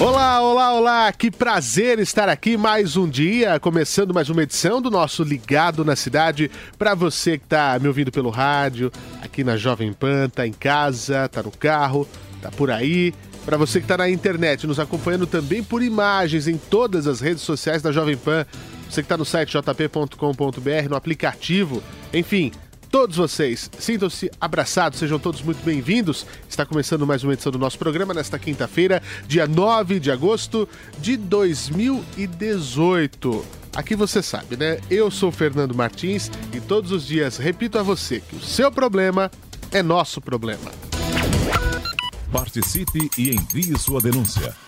Olá, olá, olá! Que prazer estar aqui mais um dia, começando mais uma edição do nosso Ligado na Cidade. Para você que está me ouvindo pelo rádio, aqui na Jovem Pan, tá em casa, tá no carro, tá por aí. Para você que está na internet, nos acompanhando também por imagens em todas as redes sociais da Jovem Pan. Você que está no site jp.com.br, no aplicativo, enfim, todos vocês sintam-se abraçados, sejam todos muito bem-vindos. Está começando mais uma edição do nosso programa nesta quinta-feira, dia 9 de agosto de 2018. Aqui você sabe, né? Eu sou Fernando Martins e todos os dias repito a você que o seu problema é nosso problema. Participe e envie sua denúncia.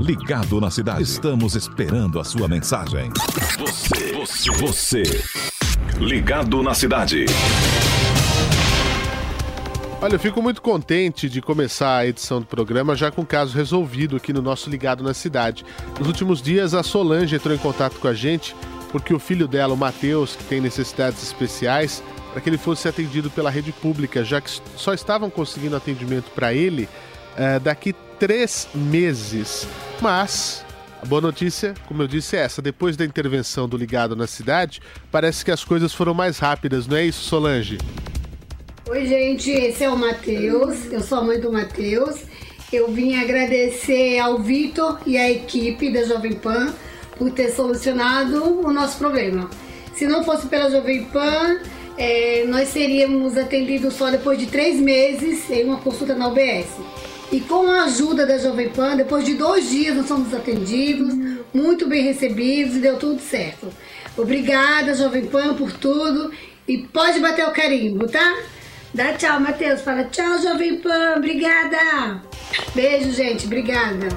Ligado na Cidade. Estamos esperando a sua mensagem. Você, você, você. Ligado na Cidade. Olha, eu fico muito contente de começar a edição do programa já com o caso resolvido aqui no nosso Ligado na Cidade. Nos últimos dias, a Solange entrou em contato com a gente porque o filho dela, o Matheus, que tem necessidades especiais, para que ele fosse atendido pela rede pública, já que só estavam conseguindo atendimento para ele uh, daqui três meses. Mas a boa notícia, como eu disse, é essa. Depois da intervenção do Ligado na cidade, parece que as coisas foram mais rápidas, não é isso, Solange? Oi, gente, esse é o Matheus, eu sou a mãe do Matheus. Eu vim agradecer ao Vitor e à equipe da Jovem Pan por ter solucionado o nosso problema. Se não fosse pela Jovem Pan, é, nós seríamos atendidos só depois de três meses em uma consulta na UBS. E com a ajuda da Jovem Pan, depois de dois dias nós fomos atendidos, muito bem recebidos e deu tudo certo. Obrigada, Jovem Pan, por tudo. E pode bater o carimbo, tá? Dá tchau, Matheus. Fala tchau, Jovem Pan. Obrigada. Beijo, gente. Obrigada.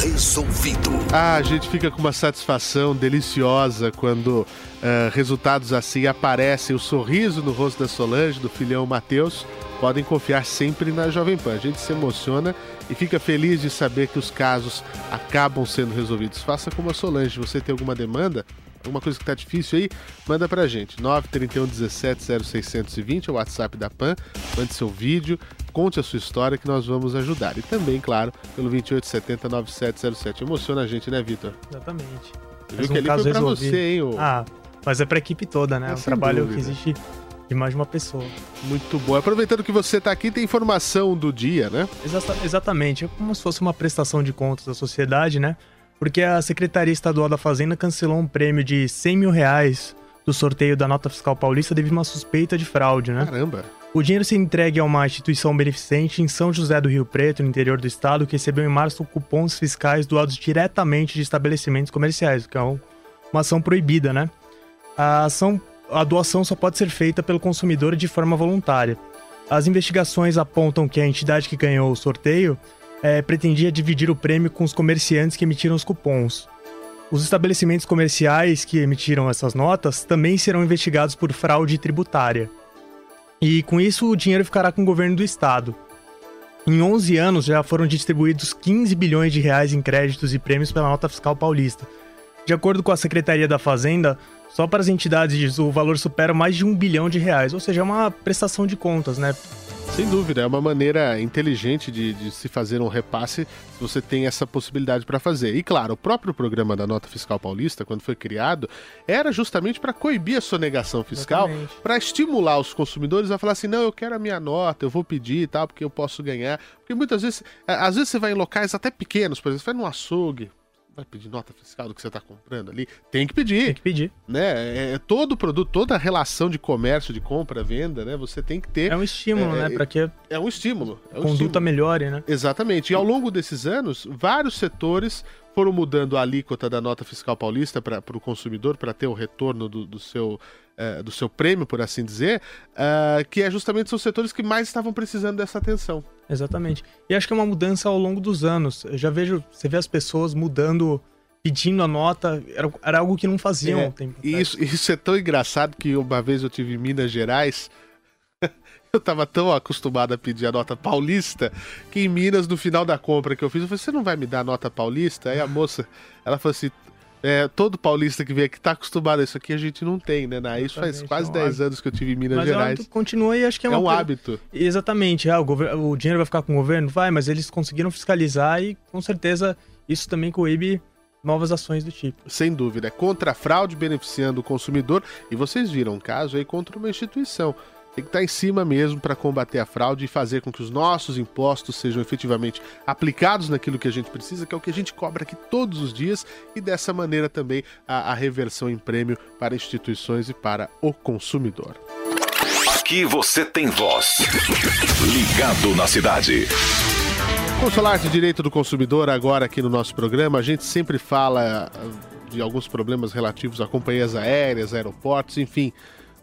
Resolvido. Ah, a gente fica com uma satisfação deliciosa quando uh, resultados assim aparecem. O sorriso no rosto da Solange, do filhão Matheus. Podem confiar sempre na Jovem Pan. A gente se emociona e fica feliz de saber que os casos acabam sendo resolvidos. Faça como a Solange. Você tem alguma demanda? Alguma coisa que tá difícil aí? Manda pra gente. 931 17 0620 é o WhatsApp da PAN. Mande seu vídeo, conte a sua história que nós vamos ajudar. E também, claro, pelo 2870 9707. Emociona a gente, né, Vitor? Exatamente. Você viu que ali foi pra você, hein? O... Ah, mas é pra equipe toda, né? É um trabalho dúvida. que existe de mais de uma pessoa. Muito bom. Aproveitando que você está aqui, tem informação do dia, né? Exata, exatamente. É como se fosse uma prestação de contas da sociedade, né? Porque a Secretaria Estadual da Fazenda cancelou um prêmio de 100 mil reais do sorteio da nota fiscal paulista devido a uma suspeita de fraude, né? Caramba! O dinheiro se entregue a uma instituição beneficente em São José do Rio Preto, no interior do estado, que recebeu em março cupons fiscais doados diretamente de estabelecimentos comerciais, que é uma ação proibida, né? A ação a doação só pode ser feita pelo consumidor de forma voluntária. As investigações apontam que a entidade que ganhou o sorteio é, pretendia dividir o prêmio com os comerciantes que emitiram os cupons. Os estabelecimentos comerciais que emitiram essas notas também serão investigados por fraude tributária. E com isso o dinheiro ficará com o governo do estado. Em 11 anos já foram distribuídos 15 bilhões de reais em créditos e prêmios pela nota fiscal paulista. De acordo com a Secretaria da Fazenda, só para as entidades o valor supera mais de um bilhão de reais, ou seja, é uma prestação de contas, né? Sem dúvida, é uma maneira inteligente de, de se fazer um repasse se você tem essa possibilidade para fazer. E claro, o próprio programa da Nota Fiscal Paulista, quando foi criado, era justamente para coibir a sonegação fiscal, para estimular os consumidores a falar assim: não, eu quero a minha nota, eu vou pedir e tal, porque eu posso ganhar. Porque muitas vezes, às vezes você vai em locais até pequenos, por exemplo, você vai num açougue, vai pedir nota fiscal do que você está comprando ali? Tem que pedir. Tem que pedir. Né? É, é, todo produto, toda relação de comércio, de compra, venda, né? Você tem que ter. É um estímulo, é, né? Para que é um estímulo. É um conduta estímulo. melhore, né? Exatamente. E ao longo desses anos, vários setores foram mudando a alíquota da nota fiscal paulista para o consumidor para ter o retorno do, do seu é, do seu prêmio, por assim dizer, uh, que é justamente os setores que mais estavam precisando dessa atenção. Exatamente. E acho que é uma mudança ao longo dos anos. Eu já vejo, você vê as pessoas mudando, pedindo a nota, era, era algo que não faziam é, tempo. Isso, isso é tão engraçado que uma vez eu tive em Minas Gerais. eu tava tão acostumado a pedir a nota paulista que em Minas, no final da compra que eu fiz, eu falei: Você não vai me dar a nota paulista? Aí a moça, ela falou assim: é, todo paulista que vem aqui tá acostumado a isso aqui, a gente não tem, né? né? Isso faz quase é um 10 anos que eu tive em Minas mas Gerais. continua e acho que é, é um hábito. Exatamente. Ah, o, o dinheiro vai ficar com o governo? Vai, mas eles conseguiram fiscalizar e com certeza isso também coíbe novas ações do tipo. Sem dúvida. É contra a fraude beneficiando o consumidor. E vocês viram um caso aí contra uma instituição. Tem que estar em cima mesmo para combater a fraude e fazer com que os nossos impostos sejam efetivamente aplicados naquilo que a gente precisa, que é o que a gente cobra aqui todos os dias, e dessa maneira também a, a reversão em prêmio para instituições e para o consumidor. Aqui você tem voz. Ligado na cidade. Vamos falar de direito do consumidor agora aqui no nosso programa. A gente sempre fala ah, de alguns problemas relativos a companhias aéreas, aeroportos, enfim.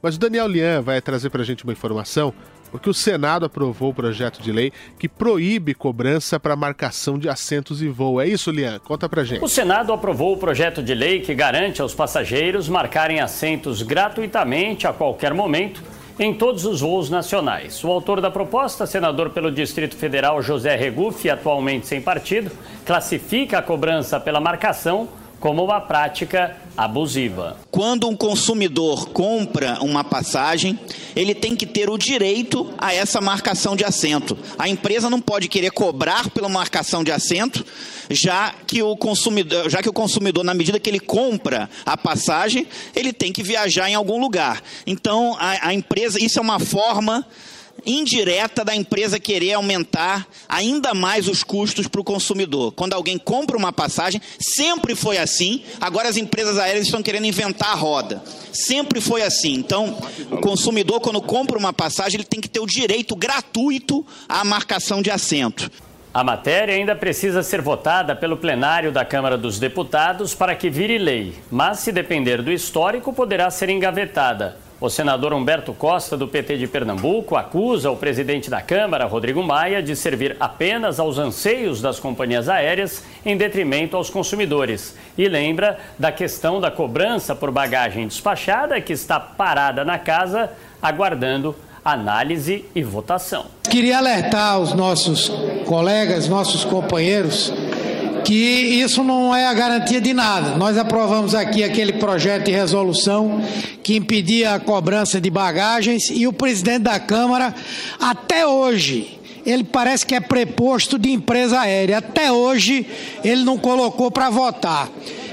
Mas o Daniel Lian vai trazer para a gente uma informação, porque o Senado aprovou o projeto de lei que proíbe cobrança para marcação de assentos e voo. É isso, Lian? Conta para gente. O Senado aprovou o projeto de lei que garante aos passageiros marcarem assentos gratuitamente a qualquer momento em todos os voos nacionais. O autor da proposta, senador pelo Distrito Federal José Regufe, atualmente sem partido, classifica a cobrança pela marcação como uma prática abusiva. Quando um consumidor compra uma passagem, ele tem que ter o direito a essa marcação de assento. A empresa não pode querer cobrar pela marcação de assento, já que o consumidor, já que o consumidor na medida que ele compra a passagem, ele tem que viajar em algum lugar. Então, a, a empresa, isso é uma forma indireta da empresa querer aumentar ainda mais os custos para o consumidor. Quando alguém compra uma passagem, sempre foi assim, agora as empresas aéreas estão querendo inventar a roda. Sempre foi assim. Então, o consumidor, quando compra uma passagem, ele tem que ter o direito gratuito à marcação de assento. A matéria ainda precisa ser votada pelo plenário da Câmara dos Deputados para que vire lei, mas, se depender do histórico, poderá ser engavetada. O senador Humberto Costa, do PT de Pernambuco, acusa o presidente da Câmara, Rodrigo Maia, de servir apenas aos anseios das companhias aéreas em detrimento aos consumidores. E lembra da questão da cobrança por bagagem despachada, que está parada na casa, aguardando análise e votação. Queria alertar os nossos colegas, nossos companheiros, que isso não é a garantia de nada. Nós aprovamos aqui aquele projeto de resolução que impedia a cobrança de bagagens e o presidente da Câmara, até hoje, ele parece que é preposto de empresa aérea. Até hoje, ele não colocou para votar.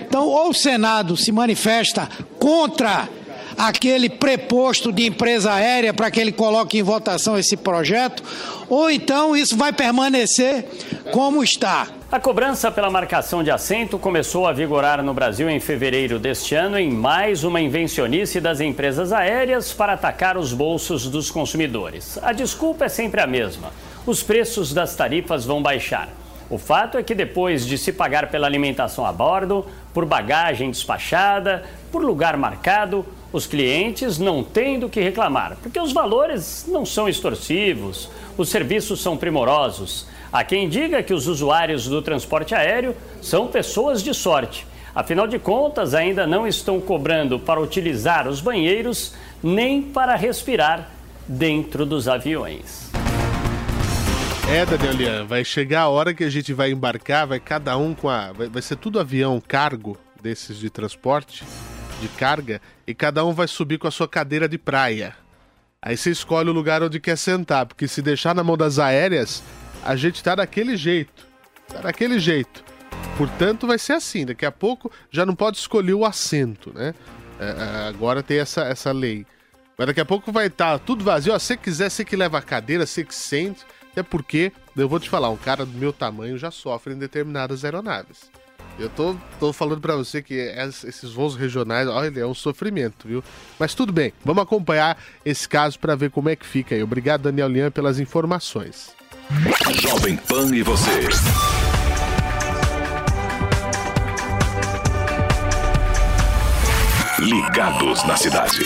Então, ou o Senado se manifesta contra aquele preposto de empresa aérea para que ele coloque em votação esse projeto, ou então isso vai permanecer como está. A cobrança pela marcação de assento começou a vigorar no Brasil em fevereiro deste ano em mais uma invencionice das empresas aéreas para atacar os bolsos dos consumidores. A desculpa é sempre a mesma: os preços das tarifas vão baixar. O fato é que depois de se pagar pela alimentação a bordo, por bagagem despachada, por lugar marcado, os clientes não têm do que reclamar, porque os valores não são extorsivos, os serviços são primorosos. Há quem diga que os usuários do transporte aéreo são pessoas de sorte. Afinal de contas, ainda não estão cobrando para utilizar os banheiros nem para respirar dentro dos aviões. É, Daniel Lian, vai chegar a hora que a gente vai embarcar, vai cada um com a. Vai, vai ser tudo avião cargo desses de transporte, de carga, e cada um vai subir com a sua cadeira de praia. Aí você escolhe o lugar onde quer sentar, porque se deixar na mão das aéreas, a gente tá daquele jeito. Tá daquele jeito. Portanto, vai ser assim. Daqui a pouco já não pode escolher o assento, né? É, é agora tem essa, essa lei. Mas daqui a pouco vai estar tá tudo vazio. Ó, se quiser, você que leva a cadeira, você que sente. Até porque, eu vou te falar, um cara do meu tamanho já sofre em determinadas aeronaves. Eu tô, tô falando para você que esses voos regionais, olha, é um sofrimento, viu? Mas tudo bem, vamos acompanhar esse caso para ver como é que fica aí. Obrigado, Daniel Lian, pelas informações. Jovem Pan e você. Ligados na cidade.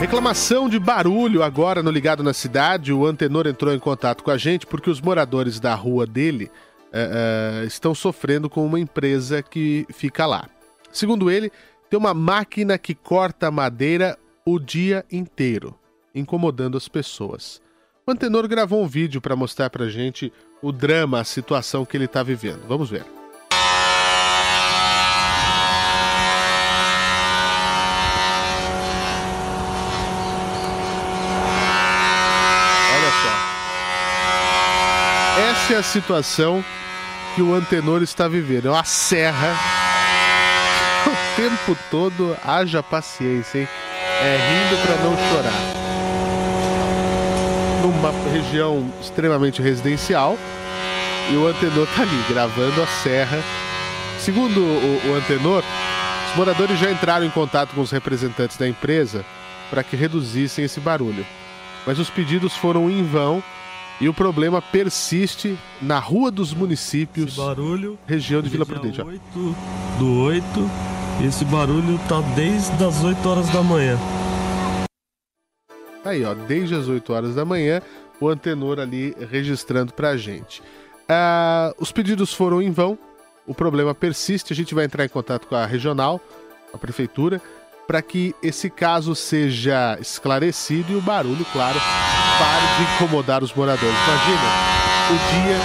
Reclamação de barulho agora no Ligado na Cidade. O Antenor entrou em contato com a gente porque os moradores da rua dele uh, uh, estão sofrendo com uma empresa que fica lá. Segundo ele, tem uma máquina que corta madeira o dia inteiro, incomodando as pessoas. O Antenor gravou um vídeo para mostrar para gente o drama, a situação que ele está vivendo. Vamos ver. Essa é a situação que o Antenor está vivendo. É uma serra. O tempo todo, haja paciência, hein? É rindo para não chorar. Numa região extremamente residencial. E o Antenor tá ali, gravando a serra. Segundo o, o Antenor, os moradores já entraram em contato com os representantes da empresa para que reduzissem esse barulho. Mas os pedidos foram em vão e o problema persiste na Rua dos Municípios, esse barulho, região de Vila Prudente. 8 do 8, esse barulho tá desde as 8 horas da manhã. Aí, ó, desde as 8 horas da manhã, o antenor ali registrando pra gente. Ah, os pedidos foram em vão, o problema persiste, a gente vai entrar em contato com a regional, a prefeitura, para que esse caso seja esclarecido e o barulho, claro, pare de incomodar os moradores. Imagina o dia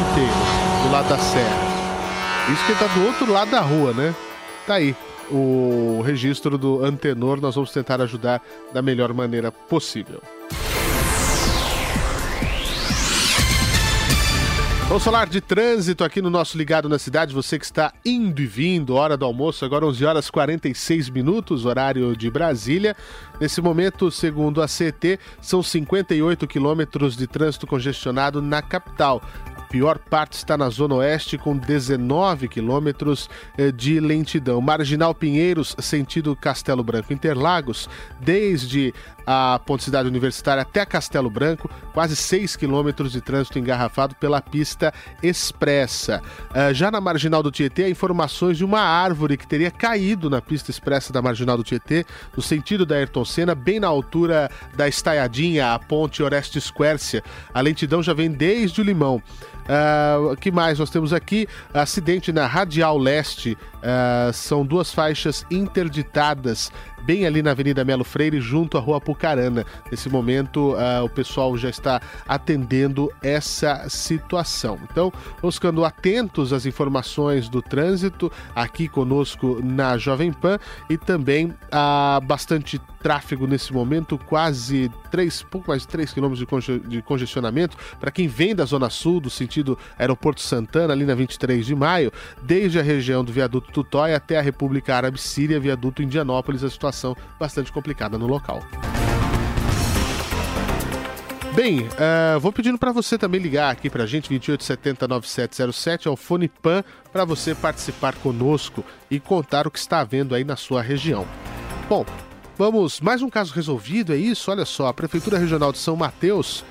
inteiro do lado da serra. Isso que está do outro lado da rua, né? Tá aí o registro do antenor. Nós vamos tentar ajudar da melhor maneira possível. Vamos falar de trânsito aqui no nosso Ligado na Cidade. Você que está indo e vindo, hora do almoço, agora 11 horas 46 minutos, horário de Brasília. Nesse momento, segundo a CT, são 58 quilômetros de trânsito congestionado na capital pior parte está na Zona Oeste, com 19 quilômetros eh, de lentidão. Marginal Pinheiros, sentido Castelo Branco Interlagos, desde a Ponte Cidade Universitária até Castelo Branco, quase 6 quilômetros de trânsito engarrafado pela pista expressa. Uh, já na Marginal do Tietê, informações de uma árvore que teria caído na pista expressa da Marginal do Tietê, no sentido da Ayrton Senna, bem na altura da Estaiadinha, a ponte Orestes Quércia. A lentidão já vem desde o Limão. O uh, que mais nós temos aqui? Acidente na Radial Leste. Uh, são duas faixas interditadas bem ali na Avenida Melo Freire, junto à Rua Pucarana. Nesse momento, uh, o pessoal já está atendendo essa situação. Então, vamos ficando atentos às informações do trânsito aqui conosco na Jovem Pan e também há bastante tráfego nesse momento, quase 3, pouco mais de 3 quilômetros de, conge de congestionamento para quem vem da Zona Sul, do sentido Aeroporto Santana, ali na 23 de maio, desde a região do viaduto Tutóia até a República Árabe Síria, viaduto Indianópolis, a situação bastante complicada no local. Bem, uh, vou pedindo para você também ligar aqui para a gente, 2870-9707, ao Fone Pan, para você participar conosco e contar o que está havendo aí na sua região. Bom, vamos, mais um caso resolvido, é isso? Olha só, a Prefeitura Regional de São Mateus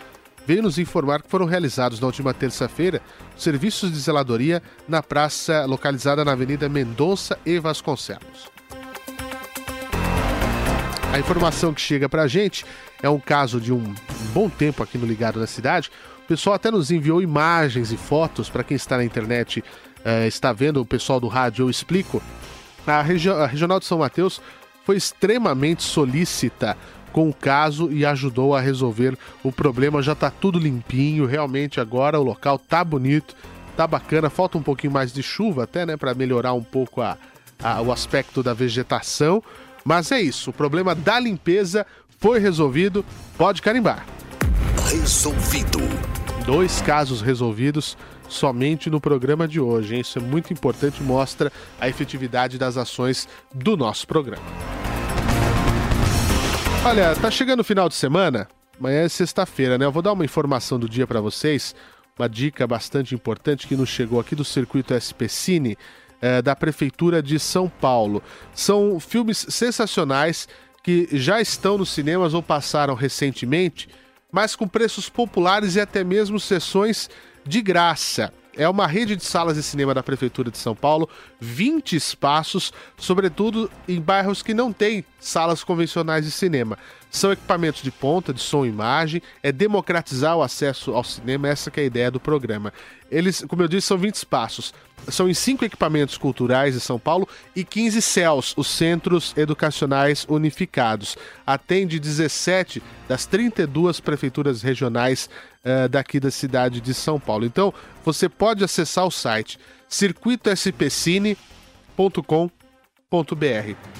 veio nos informar que foram realizados na última terça-feira serviços de zeladoria na praça localizada na Avenida Mendonça e Vasconcelos. A informação que chega para a gente é um caso de um bom tempo aqui no Ligado na Cidade. O pessoal até nos enviou imagens e fotos para quem está na internet, uh, está vendo o pessoal do rádio, eu explico. A, regi a Regional de São Mateus foi extremamente solícita com o caso e ajudou a resolver o problema. Já tá tudo limpinho, realmente agora o local tá bonito, tá bacana. Falta um pouquinho mais de chuva até, né, para melhorar um pouco a, a, o aspecto da vegetação. Mas é isso, o problema da limpeza foi resolvido. Pode carimbar. Resolvido. Dois casos resolvidos somente no programa de hoje. Hein? Isso é muito importante, mostra a efetividade das ações do nosso programa. Olha, tá chegando o final de semana. Amanhã é sexta-feira, né? Eu vou dar uma informação do dia para vocês, uma dica bastante importante que nos chegou aqui do circuito SP Cine eh, da Prefeitura de São Paulo. São filmes sensacionais que já estão nos cinemas ou passaram recentemente, mas com preços populares e até mesmo sessões de graça. É uma rede de salas de cinema da Prefeitura de São Paulo, 20 espaços, sobretudo em bairros que não têm salas convencionais de cinema. São equipamentos de ponta, de som e imagem, é democratizar o acesso ao cinema, essa é a ideia do programa. Eles, como eu disse, são 20 espaços. São em cinco equipamentos culturais de São Paulo e 15 CELS, os Centros Educacionais Unificados. Atende 17 das 32 prefeituras regionais uh, daqui da cidade de São Paulo. Então, você pode acessar o site circuitospcine.com.br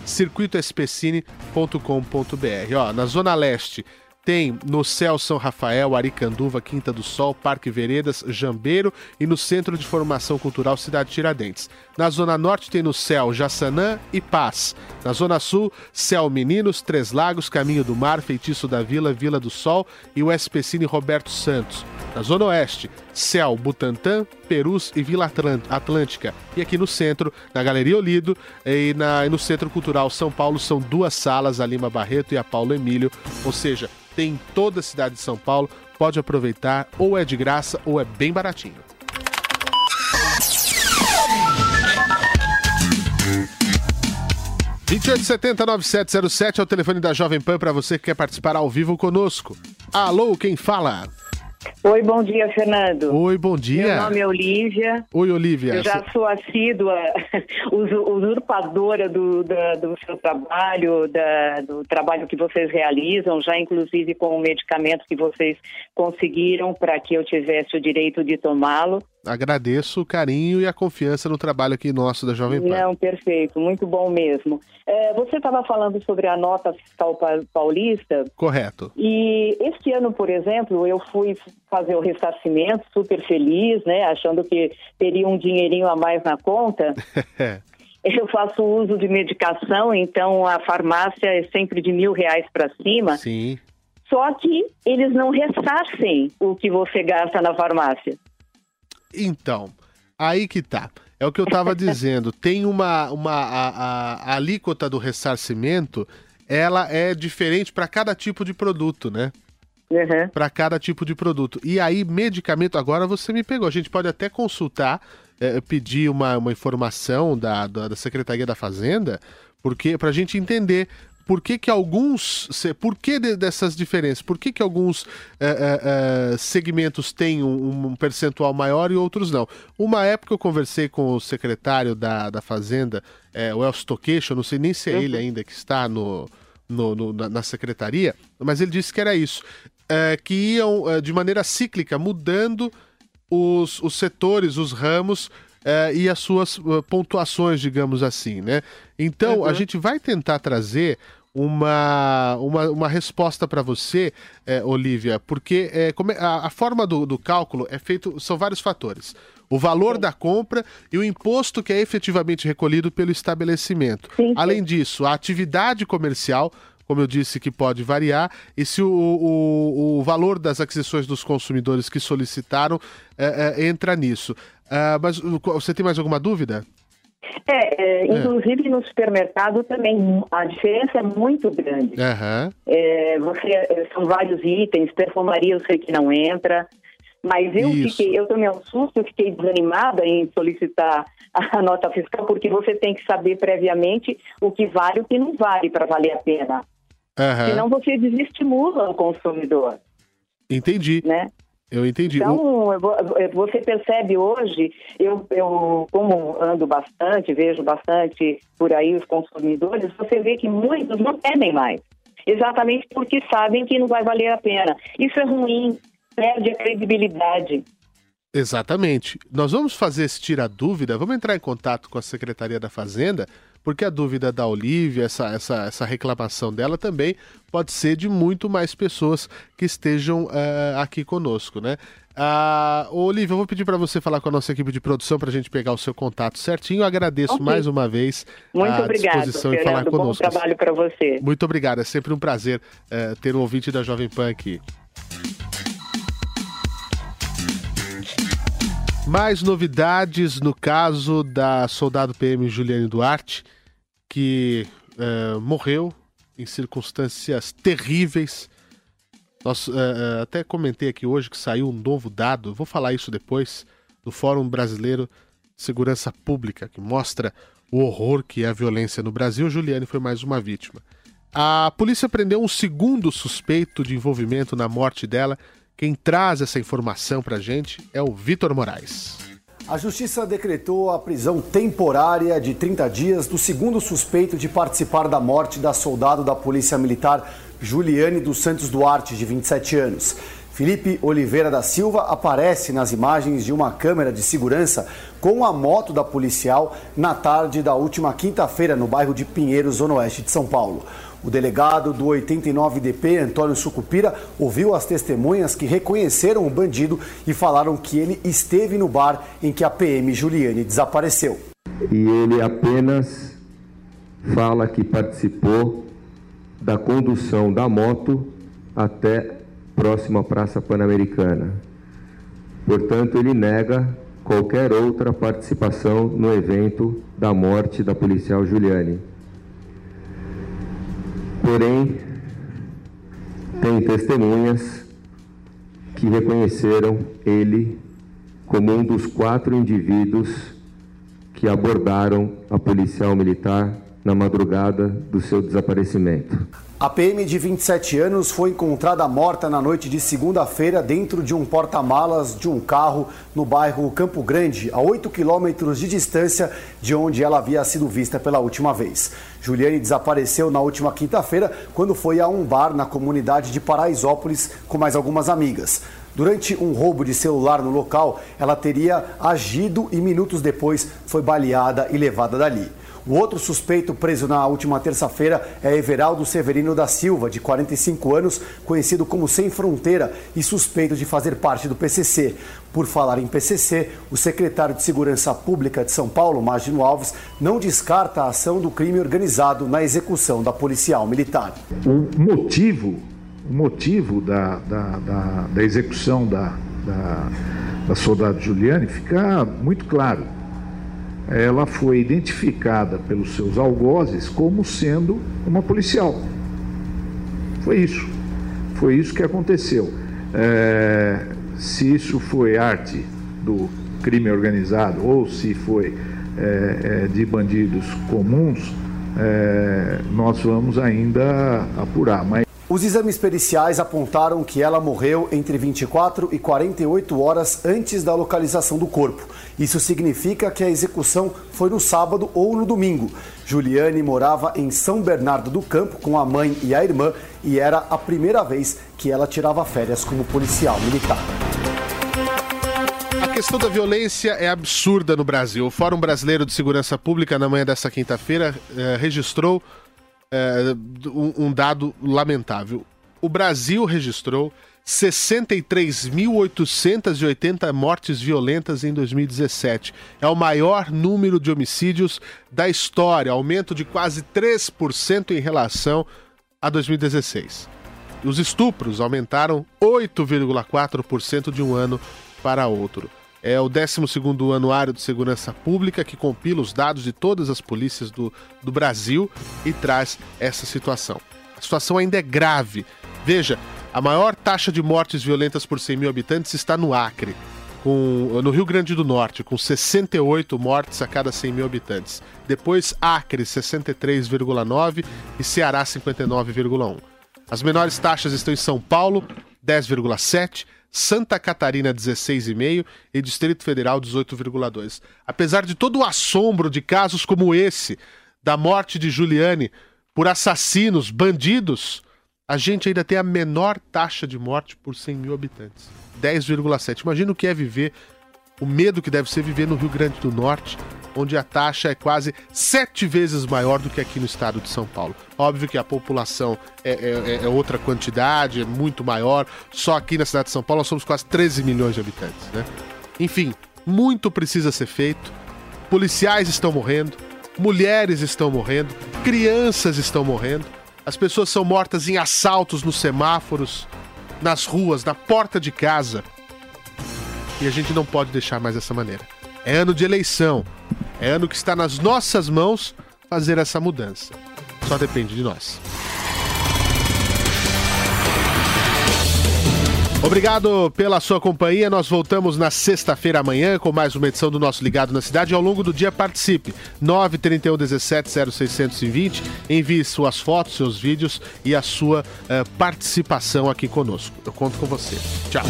circuitospcine.com.br. Ó, na Zona Leste tem no Céu São Rafael, Aricanduva, Quinta do Sol, Parque Veredas, Jambeiro e no Centro de Formação Cultural Cidade Tiradentes. Na Zona Norte tem no Céu Jaçanã e Paz. Na Zona Sul, Céu Meninos, Três Lagos, Caminho do Mar, Feitiço da Vila, Vila do Sol e o SPCine Roberto Santos. Na Zona Oeste, Céu, Butantã, Perus e Vila Atlântica. E aqui no centro, na Galeria Olido e, na, e no Centro Cultural São Paulo, são duas salas, a Lima Barreto e a Paulo Emílio. Ou seja, tem em toda a cidade de São Paulo. Pode aproveitar, ou é de graça ou é bem baratinho. Sete é o telefone da Jovem Pan para você que quer participar ao vivo conosco. Alô, quem fala? Oi, bom dia, Fernando. Oi, bom dia. Meu nome é Olívia. Oi, Olívia. Eu já sou assídua, usurpadora do, da, do seu trabalho, da, do trabalho que vocês realizam, já inclusive com o medicamento que vocês conseguiram para que eu tivesse o direito de tomá-lo agradeço o carinho e a confiança no trabalho aqui nosso da Jovem Pan. Não, perfeito, muito bom mesmo. É, você estava falando sobre a nota fiscal paulista. Correto. E este ano, por exemplo, eu fui fazer o ressarcimento, super feliz, né, achando que teria um dinheirinho a mais na conta. eu faço uso de medicação, então a farmácia é sempre de mil reais para cima. Sim. Só que eles não ressarcem o que você gasta na farmácia. Então, aí que tá. É o que eu estava dizendo. Tem uma, uma a, a, a, alíquota do ressarcimento, ela é diferente para cada tipo de produto, né? Uhum. Para cada tipo de produto. E aí, medicamento, agora você me pegou. A gente pode até consultar, é, pedir uma, uma informação da, da, da Secretaria da Fazenda, porque para a gente entender por que, que alguns. Por que dessas diferenças? Por que, que alguns é, é, é, segmentos têm um, um, percentual maior e outros não? Uma época eu conversei com o secretário da, da Fazenda, é, o Elcio Toqueixo, eu não sei nem se é uhum. ele ainda que está no, no, no na, na, secretaria, mas ele disse que era isso. É, que iam é, de maneira cíclica mudando os, os setores, os ramos uh, e as suas pontuações, digamos assim, né? Então, uhum. a gente vai tentar trazer uma, uma, uma resposta para você, é, Olivia, porque é, a, a, forma do, do cálculo é feito, são vários fatores. O valor sim. da compra e o imposto que é efetivamente recolhido pelo estabelecimento. Sim, sim. Além disso, a atividade comercial, como eu disse, que pode variar, e se o, o, o valor das aquisições dos consumidores que solicitaram é, é, entra nisso. Uh, mas você tem mais alguma dúvida? É, é, inclusive é. no supermercado também a diferença é muito grande. Uhum. É, você, é, são vários itens, perfumaria eu sei que não entra, mas eu Isso. fiquei, eu tomei um susto, eu fiquei desanimada em solicitar a nota fiscal, porque você tem que saber previamente o que vale e o que não vale para valer a pena. Uhum. Senão você desestimula o consumidor. Entendi. Né? Eu entendi. Então, você percebe hoje, eu, eu como ando bastante, vejo bastante por aí os consumidores, você vê que muitos não temem mais. exatamente porque sabem que não vai valer a pena. Isso é ruim, perde a credibilidade. Exatamente. Nós vamos fazer esse tira dúvida, vamos entrar em contato com a Secretaria da Fazenda, porque a dúvida da Olivia, essa, essa, essa reclamação dela também pode ser de muito mais pessoas que estejam uh, aqui conosco, né? Uh, Olivia, eu vou pedir para você falar com a nossa equipe de produção para a gente pegar o seu contato certinho. Eu agradeço okay. mais uma vez Muito a obrigado, disposição Fernando, em falar conosco. Bom trabalho para você. Muito obrigado, é sempre um prazer uh, ter um ouvinte da Jovem Pan aqui. Mais novidades no caso da soldado PM Juliane Duarte, que uh, morreu em circunstâncias terríveis. Nós, uh, até comentei aqui hoje que saiu um novo dado, vou falar isso depois, do Fórum Brasileiro de Segurança Pública, que mostra o horror que é a violência no Brasil. Juliane foi mais uma vítima. A polícia prendeu um segundo suspeito de envolvimento na morte dela, quem traz essa informação para a gente é o Vitor Moraes. A Justiça decretou a prisão temporária de 30 dias do segundo suspeito de participar da morte da soldado da Polícia Militar Juliane dos Santos Duarte, de 27 anos. Felipe Oliveira da Silva aparece nas imagens de uma câmera de segurança com a moto da policial na tarde da última quinta-feira no bairro de Pinheiros, zona oeste de São Paulo. O delegado do 89DP, Antônio Sucupira, ouviu as testemunhas que reconheceram o bandido e falaram que ele esteve no bar em que a PM Juliane desapareceu. E ele apenas fala que participou da condução da moto até próxima Praça Pan-Americana. Portanto, ele nega qualquer outra participação no evento da morte da policial Juliane. Porém, tem testemunhas que reconheceram ele como um dos quatro indivíduos que abordaram a policial militar na madrugada do seu desaparecimento. A PM de 27 anos foi encontrada morta na noite de segunda-feira dentro de um porta-malas de um carro no bairro Campo Grande, a 8 quilômetros de distância de onde ela havia sido vista pela última vez. Juliane desapareceu na última quinta-feira quando foi a um bar na comunidade de Paraisópolis com mais algumas amigas. Durante um roubo de celular no local, ela teria agido e minutos depois foi baleada e levada dali. O outro suspeito preso na última terça-feira é Everaldo Severino da Silva, de 45 anos, conhecido como Sem Fronteira e suspeito de fazer parte do PCC. Por falar em PCC, o secretário de Segurança Pública de São Paulo, Magino Alves, não descarta a ação do crime organizado na execução da policial militar. O motivo, o motivo da, da, da, da execução da, da, da soldado Juliane fica muito claro ela foi identificada pelos seus algozes como sendo uma policial. Foi isso. Foi isso que aconteceu. É, se isso foi arte do crime organizado ou se foi é, é, de bandidos comuns, é, nós vamos ainda apurar. Mas os exames periciais apontaram que ela morreu entre 24 e 48 horas antes da localização do corpo. Isso significa que a execução foi no sábado ou no domingo. Juliane morava em São Bernardo do Campo com a mãe e a irmã e era a primeira vez que ela tirava férias como policial militar. A questão da violência é absurda no Brasil. O Fórum Brasileiro de Segurança Pública, na manhã desta quinta-feira, eh, registrou é, um, um dado lamentável. O Brasil registrou 63.880 mortes violentas em 2017. É o maior número de homicídios da história, aumento de quase 3% em relação a 2016. Os estupros aumentaram 8,4% de um ano para outro. É o 12 Anuário de Segurança Pública que compila os dados de todas as polícias do, do Brasil e traz essa situação. A situação ainda é grave. Veja, a maior taxa de mortes violentas por 100 mil habitantes está no Acre, com, no Rio Grande do Norte, com 68 mortes a cada 100 mil habitantes. Depois, Acre, 63,9 e Ceará, 59,1. As menores taxas estão em São Paulo, 10,7 Santa Catarina 16,5% e Distrito Federal 18,2%. Apesar de todo o assombro de casos como esse, da morte de Juliane por assassinos, bandidos, a gente ainda tem a menor taxa de morte por 100 mil habitantes. 10,7. Imagina o que é viver, o medo que deve ser viver no Rio Grande do Norte, onde a taxa é quase sete vezes maior do que aqui no estado de São Paulo. Óbvio que a população é, é, é, outra quantidade, é muito maior. Só aqui na cidade de São Paulo nós somos quase 13 milhões de habitantes, né? Enfim, muito precisa ser feito. Policiais estão morrendo, mulheres estão morrendo, crianças estão morrendo. As pessoas são mortas em assaltos nos semáforos, nas ruas, na porta de casa. E a gente não pode deixar mais dessa maneira. É ano de eleição. É ano que está nas nossas mãos fazer essa mudança. Só depende de nós. Obrigado pela sua companhia. Nós voltamos na sexta-feira amanhã com mais uma edição do nosso Ligado na Cidade. Ao longo do dia, participe. 931 17 0620. Envie suas fotos, seus vídeos e a sua uh, participação aqui conosco. Eu conto com você. Tchau.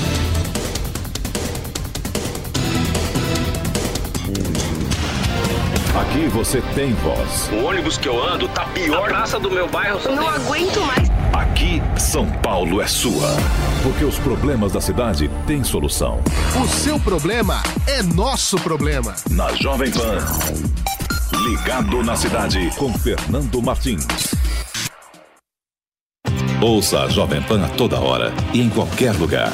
Aqui você tem voz. O ônibus que eu ando tá pior. A praça do meu bairro. Não aguento mais. Aqui, São Paulo é sua. Porque os problemas da cidade têm solução. O seu problema é nosso problema. Na Jovem Pan. Ligado na cidade com Fernando Martins. Ouça a Jovem Pan a toda hora e em qualquer lugar.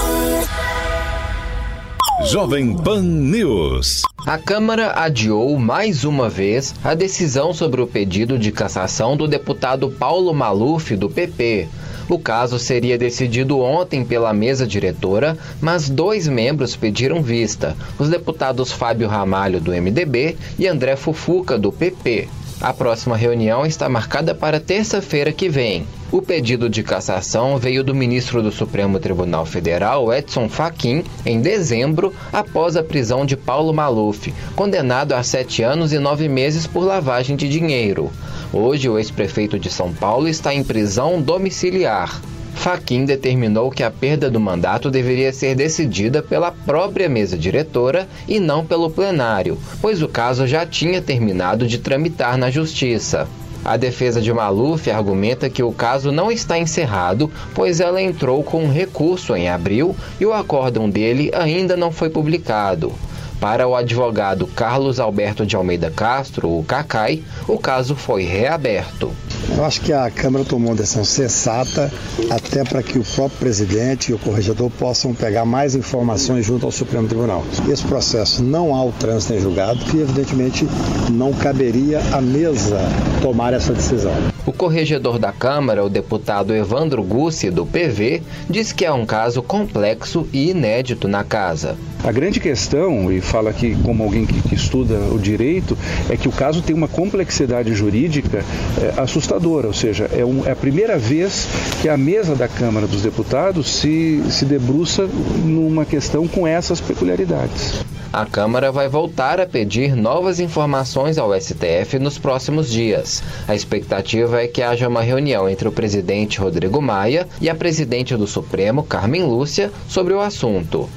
Jovem Pan News. A Câmara adiou mais uma vez a decisão sobre o pedido de cassação do deputado Paulo Maluf, do PP. O caso seria decidido ontem pela mesa diretora, mas dois membros pediram vista: os deputados Fábio Ramalho, do MDB, e André Fufuca, do PP. A próxima reunião está marcada para terça-feira que vem. O pedido de cassação veio do ministro do Supremo Tribunal Federal, Edson Fachin, em dezembro, após a prisão de Paulo Maluf, condenado a sete anos e nove meses por lavagem de dinheiro. Hoje, o ex-prefeito de São Paulo está em prisão domiciliar. Faquim determinou que a perda do mandato deveria ser decidida pela própria mesa diretora e não pelo plenário, pois o caso já tinha terminado de tramitar na justiça. A defesa de Maluf argumenta que o caso não está encerrado, pois ela entrou com um recurso em abril e o acórdão dele ainda não foi publicado. Para o advogado Carlos Alberto de Almeida Castro, o CACAI, o caso foi reaberto. Eu acho que a Câmara tomou uma decisão sensata, até para que o próprio presidente e o corregedor possam pegar mais informações junto ao Supremo Tribunal. Esse processo não há o trânsito em julgado e, evidentemente, não caberia à mesa tomar essa decisão. O corregedor da Câmara, o deputado Evandro Gussi, do PV, diz que é um caso complexo e inédito na casa. A grande questão, e fala aqui como alguém que, que, estuda o direito, é que o caso tem uma complexidade jurídica é, assustadora, ou seja, é, um, é, a primeira vez que a mesa da Câmara dos Deputados se, se debruça numa questão com essas peculiaridades. A Câmara vai voltar a pedir novas informações ao STF nos próximos dias. A expectativa é que haja uma reunião entre o presidente Rodrigo Maia e a presidente do Supremo, Carmen Lúcia, sobre o assunto.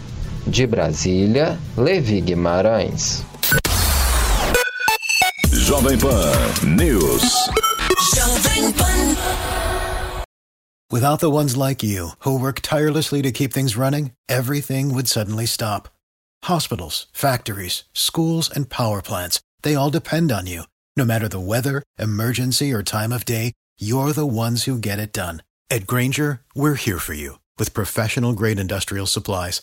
De Brasília, Levi Guimarães. Jovem Pan News. Jovem Pan. Without the ones like you, who work tirelessly to keep things running, everything would suddenly stop. Hospitals, factories, schools, and power plants, they all depend on you. No matter the weather, emergency, or time of day, you're the ones who get it done. At Granger, we're here for you with professional grade industrial supplies.